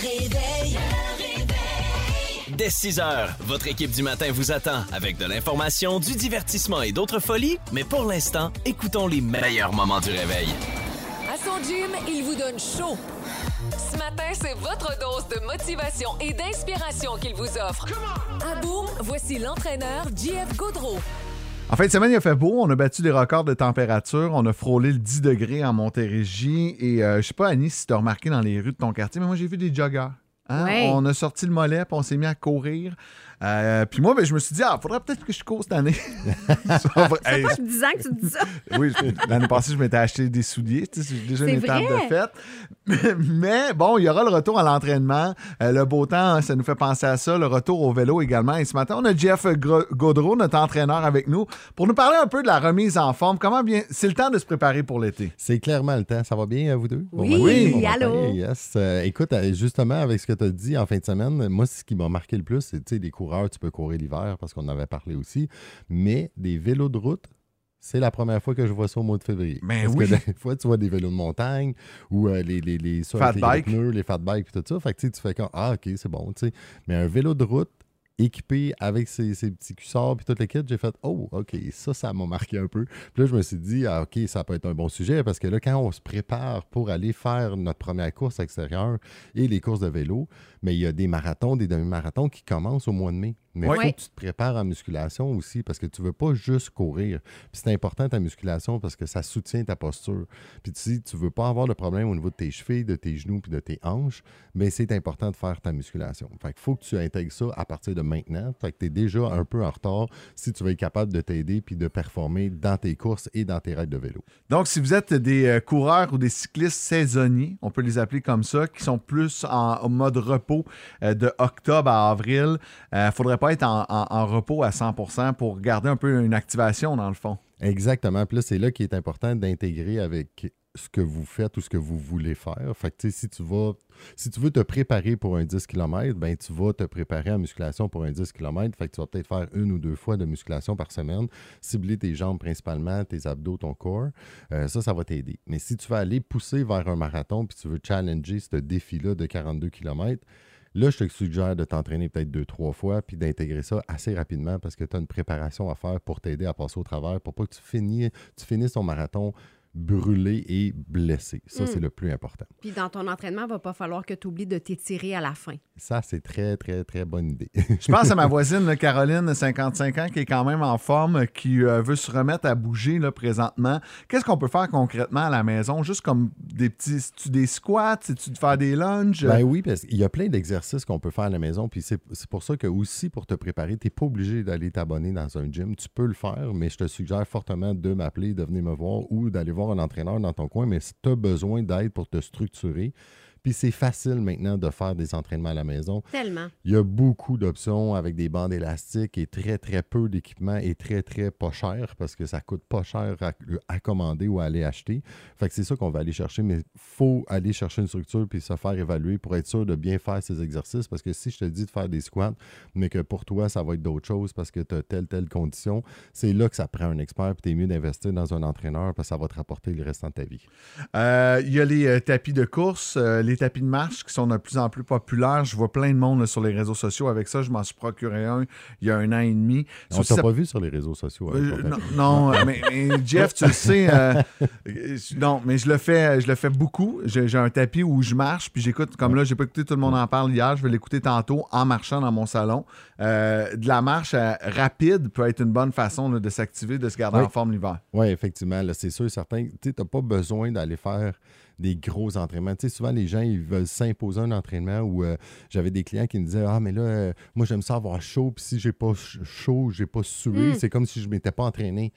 réveil. Dès 6 heures, votre équipe du matin vous attend avec de l'information, du divertissement et d'autres folies. Mais pour l'instant, écoutons les meilleurs moments du réveil. À son gym, il vous donne chaud. Ce matin, c'est votre dose de motivation et d'inspiration qu'il vous offre. À Boom, voici l'entraîneur JF Gaudreau. En fin de semaine, il a fait beau. On a battu des records de température. On a frôlé le 10 degrés en Montérégie. Et euh, je sais pas, Annie, si tu as remarqué dans les rues de ton quartier, mais moi, j'ai vu des joggers. Hein? Ouais. On a sorti le mollet, puis on s'est mis à courir. Euh, puis moi, ben, je me suis dit, ah, faudrait peut-être que je cours cette année. Ça va- Hey, Pas 10 ans que tu dis ça. oui, l'année passée, je m'étais acheté des souliers. Tu sais, J'ai déjà C'est une étape de fête. Mais, mais bon, il y aura le retour à l'entraînement. Euh, le beau temps, ça nous fait penser à ça. Le retour au vélo également. Et ce matin, on a Jeff Gaudreau, notre entraîneur, avec nous pour nous parler un peu de la remise en forme. Comment bien. C'est le temps de se préparer pour l'été? C'est clairement le temps. Ça va bien, euh, vous deux? Oui, matin, oui, allô? yes. Euh, écoute, justement, avec ce que tu as dit en fin de semaine, moi, ce qui m'a marqué le plus, c'est, tu sais, les coureurs, tu peux courir l'hiver parce qu'on en avait parlé aussi, mais des vélos de route, c'est la première fois que je vois ça au mois de février. Ben Parce oui. que des fois, tu vois des vélos de montagne ou euh, les, les, les, Fat les bike. pneus, les fat bikes et tout ça. Fait que tu fais comme, ah, OK, c'est bon, tu sais. Mais un vélo de route, équipé avec ses, petits cuissards puis toute le kit, j'ai fait Oh, OK, ça, ça m'a marqué un peu. Puis là, je me suis dit, ah, OK, ça peut être un bon sujet parce que là, quand on se prépare pour aller faire notre première course extérieure et les courses de vélo, mais il y a des marathons, des demi-marathons qui commencent au mois de mai. Mais il faut que tu te prépares en musculation aussi parce que tu ne veux pas juste courir. Puis c'est important ta musculation parce que ça soutient ta posture. Puis si tu ne veux pas avoir de problème au niveau de tes chevilles, de tes genoux puis de tes hanches, mais c'est important de faire ta musculation. Fait qu'il faut que tu intègres ça à partir de maintenant. Fait que tu es déjà un peu en retard si tu veux être capable de t'aider puis de performer dans tes courses et dans tes raids de vélo. Donc, si vous êtes des euh, coureurs ou des cyclistes saisonniers, on peut les appeler comme ça, qui sont plus en, mode repos euh, de octobre à avril, il ne faudrait pas être en, repos à 100% pour garder un peu une activation dans le fond. Exactement. Puis là, c'est là qu'il est important d'intégrer avec ce que vous faites ou ce que vous voulez faire. Fait que, si tu vas, si tu veux te préparer pour un 10 km, ben, tu vas te préparer en musculation pour un 10 km. Fait que tu vas peut-être faire une ou deux fois de musculation par semaine, cibler tes jambes principalement, tes abdos, ton corps. Euh, ça, ça va t'aider. Mais si tu veux aller pousser vers un marathon puis tu veux challenger ce défi-là de 42 km, Là, je te suggère de t'entraîner peut-être deux, trois fois, puis d'intégrer ça assez rapidement parce que tu as une préparation à faire pour t'aider à passer au travers, pour pas que tu finisses, tu finisses ton marathon brûlé et blessé. Ça, Mm. c'est le plus important. Puis dans ton entraînement, il va pas falloir que tu oublies de t'étirer à la fin. Ça, c'est très, très, très bonne idée. Je pense à ma voisine, là, Caroline, 55 ans, qui est quand même en forme, qui euh, veut se remettre à bouger là, présentement. Qu'est-ce qu'on peut faire concrètement à la maison? Juste comme des petits c'est-tu des squats, c'est-tu de faire des lunges? Ben oui, parce qu'il y a plein d'exercices qu'on peut faire à la maison. Puis c'est c'est pour ça que aussi, pour te préparer, tu n'es pas obligé d'aller t'abonner dans un gym. Tu peux le faire, mais je te suggère fortement de m'appeler, de venir me voir ou d'aller voir un entraîneur dans ton coin. Mais si tu as besoin d'aide pour te structurer, puis c'est facile maintenant de faire des entraînements à la maison. Tellement. Il y a beaucoup d'options avec des bandes élastiques et très, très peu d'équipement et très, très pas cher parce que ça coûte pas cher à, à commander ou à aller acheter. Fait que c'est ça qu'on va aller chercher, mais il faut aller chercher une structure puis se faire évaluer pour être sûr de bien faire ces exercices parce que si je te dis de faire des squats, mais que pour toi, ça va être d'autres choses parce que tu as telle, telle condition, c'est là que ça prend un expert puis tu es mieux d'investir dans un entraîneur parce que ça va te rapporter le restant de ta vie. Euh, Il y a les euh, tapis de course, euh, les tapis de marche qui sont de plus en plus populaires. Je vois plein de monde là, sur les réseaux sociaux avec ça. Je m'en suis procuré un il y a un an et demi. On t'a ça- pas vu sur les réseaux sociaux. avec Euh, non, mais, mais Jeff, tu le sais. euh, euh, non, mais je le fais, je le fais beaucoup. J'ai un tapis où je marche, puis j'écoute. Comme là, j'ai pas écouté tout le monde en parle hier. Je vais l'écouter tantôt en marchant dans mon salon. Euh, de la marche rapide peut être une bonne façon là, de s'activer, de se garder Oui. en forme l'hiver. Oui, effectivement, c'est sûr, certain. Tu n'as pas besoin d'aller faire des gros entraînements. Tu sais, souvent, les gens, ils veulent s'imposer un entraînement où euh, j'avais des clients qui me disaient Ah, mais là, euh, moi, j'aime ça avoir chaud, puis si j'ai pas ch- chaud, j'ai pas sué, Mm. c'est comme si je m'étais pas entraîné.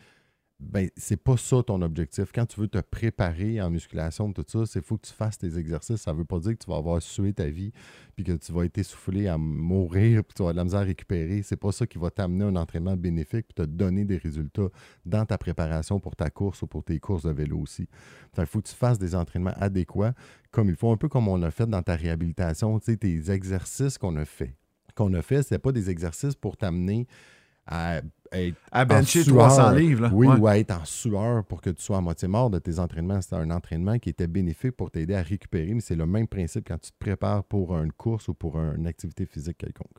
Ben, c'est pas ça ton objectif. Quand tu veux te préparer en musculation, tout ça, c'est faut que tu fasses tes exercices. Ça veut pas dire que tu vas avoir sué ta vie, puis que tu vas être essoufflé à mourir, puis tu vas avoir de la misère à récupérer. C'est pas ça qui va t'amener un entraînement bénéfique, puis te donner des résultats dans ta préparation pour ta course ou pour tes courses de vélo aussi. Il faut que tu fasses des entraînements adéquats, comme il faut, un peu comme on a fait dans ta réhabilitation, tu sais, tes exercices qu'on a fait. Qu'on a fait, ce pas des exercices pour t'amener à être À en bencher sueur. 300 livres, là. Oui, Ouais. ou à être en sueur pour que tu sois à moitié mort de tes entraînements. C'était un entraînement qui était bénéfique pour t'aider à récupérer, mais c'est le même principe quand tu te prépares pour une course ou pour une activité physique quelconque.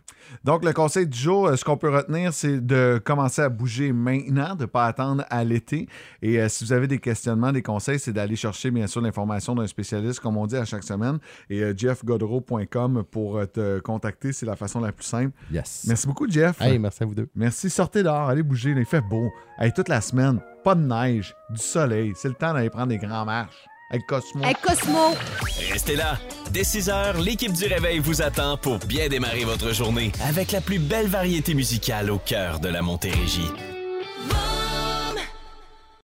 Donc, le conseil du jour, euh, ce qu'on peut retenir, c'est de commencer à bouger maintenant, de ne pas attendre à l'été. Et euh, si vous avez des questionnements, des conseils, c'est d'aller chercher, bien sûr, l'information d'un spécialiste, comme on dit à chaque semaine. Et euh, jeffgodreau.com pour euh, te contacter, c'est la façon la plus simple. Yes. Merci beaucoup, Jeff. Hey, merci à vous deux. Merci. Sortez dehors, allez bouger, là, il fait beau. Hey, toute la semaine, pas de neige, du soleil. C'est le temps d'aller prendre des grands marches. Avec Cosmo. Hey, Cosmo! Restez là. Dès 6 heures, l'équipe du Réveil vous attend pour bien démarrer votre journée avec la plus belle variété musicale au cœur de la Montérégie.